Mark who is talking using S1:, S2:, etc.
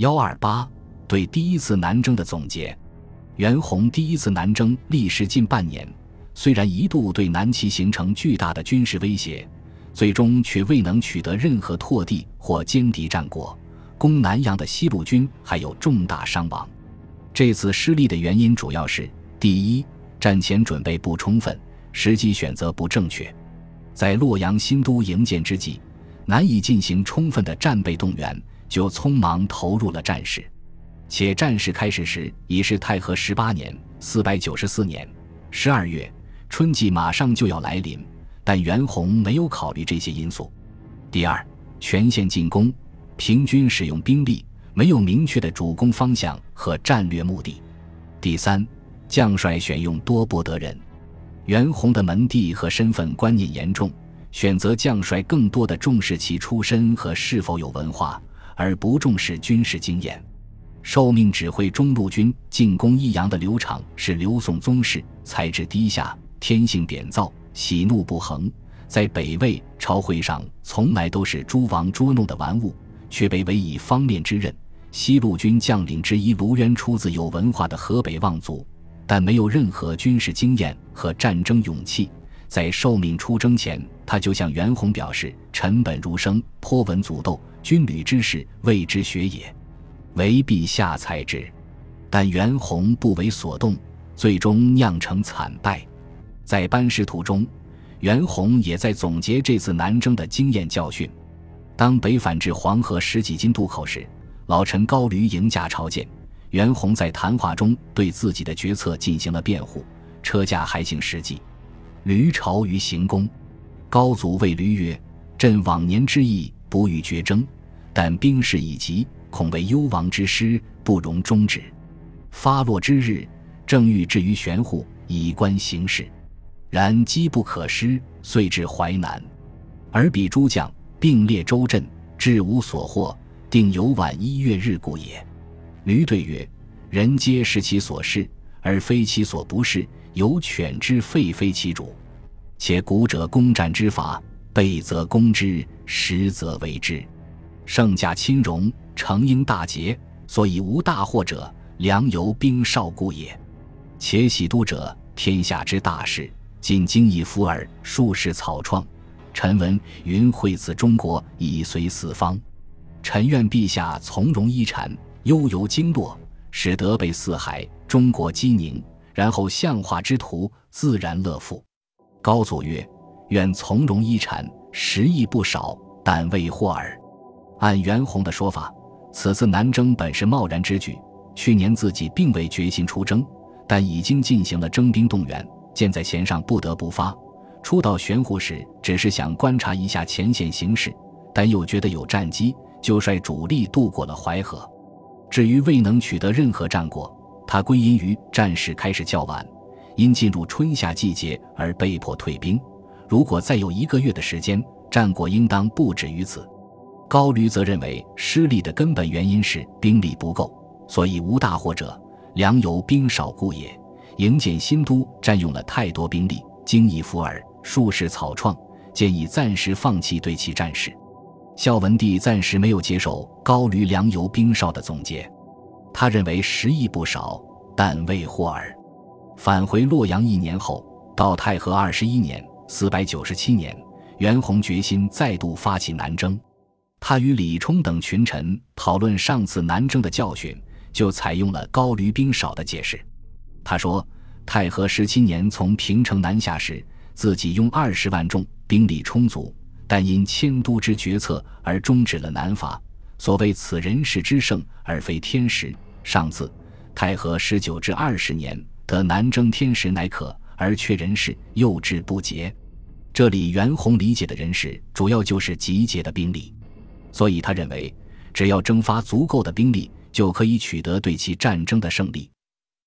S1: 幺二八对第一次南征的总结。袁弘第一次南征历时近半年，虽然一度对南齐形成巨大的军事威胁，最终却未能取得任何拓地或歼敌战果。攻南阳的西路军还有重大伤亡。这次失利的原因主要是：第一，战前准备不充分，时机选择不正确，在洛阳新都营建之际，难以进行充分的战备动员，就匆忙投入了战事。且战事开始时已是太和十八年（四百九十四年）十二月，春季马上就要来临，但袁弘没有考虑这些因素。第二，全线进攻。平均使用兵力，没有明确的主攻方向和战略目的。第三，将帅选用多不得人。袁弘的门第和身份观念严重，选择将帅更多的重视其出身和是否有文化，而不重视军事经验。受命指挥中路军进攻益阳的刘畅是刘宋宗室，才智低下，天性扁躁，喜怒不恒，在北魏朝会上从来都是诸王捉弄的玩物。却被委以方面之任。西路军将领之一卢渊出自有文化的河北望族，但没有任何军事经验和战争勇气。在受命出征前，他就向袁弘表示：“臣本儒生，颇闻祖斗，军旅之事未知学也，唯陛下才之。”但袁弘不为所动，最终酿成惨败。在班师途中，袁弘也在总结这次南征的经验教训。当北返至黄河十几津渡口时，老臣高驴迎驾朝见。袁弘在谈话中对自己的决策进行了辩护，车驾还行实际。驴朝于行宫，高祖谓驴曰：“朕往年之意不欲决争，但兵势已急，恐为幽王之师，不容终止。发落之日，正欲置于玄户，以观形势。然机不可失，遂至淮南，而彼诸将。”并列州镇，至无所获，定有晚一月日故也。驴对曰：“人皆视其所是，而非其所不是。有犬之吠非其主。且古者攻战之法，备则攻之，实则为之。圣驾亲荣，成应大捷，所以无大祸者，良由兵少故也。且喜都者，天下之大事，尽经以夫耳，数世草创。”臣闻云惠赐中国，以随四方。臣愿陛下从容一禅，悠游经络，使得被四海，中国基宁，然后相化之徒，自然乐富。高祖曰：“愿从容依禅，时亦不少，但未获耳。”按袁弘的说法，此次南征本是贸然之举。去年自己并未决心出征，但已经进行了征兵动员，箭在弦上，不得不发。初到玄户时，只是想观察一下前线形势，但又觉得有战机，就率主力渡过了淮河。至于未能取得任何战果，他归因于战事开始较晚，因进入春夏季节而被迫退兵。如果再有一个月的时间，战果应当不止于此。高驴则认为失利的根本原因是兵力不够，所以无大祸者，粮油兵少故也。营建新都占用了太多兵力，经已伏耳。数世草创，建议暂时放弃对其战事。孝文帝暂时没有接受高驴粮油兵少的总结，他认为时亦不少，但未获耳。返回洛阳一年后，到太和二十一年（四百九十七年），袁弘决心再度发起南征。他与李冲等群臣讨论上次南征的教训，就采用了高驴兵少的解释。他说：“太和十七年从平城南下时。”自己用二十万众，兵力充足，但因迁都之决策而终止了南伐。所谓此人事之盛，而非天时。上次太和十九至二十年得南征天时乃可，而缺人事，又志不竭。这里袁弘理解的人士，主要就是集结的兵力。所以他认为，只要征发足够的兵力，就可以取得对其战争的胜利。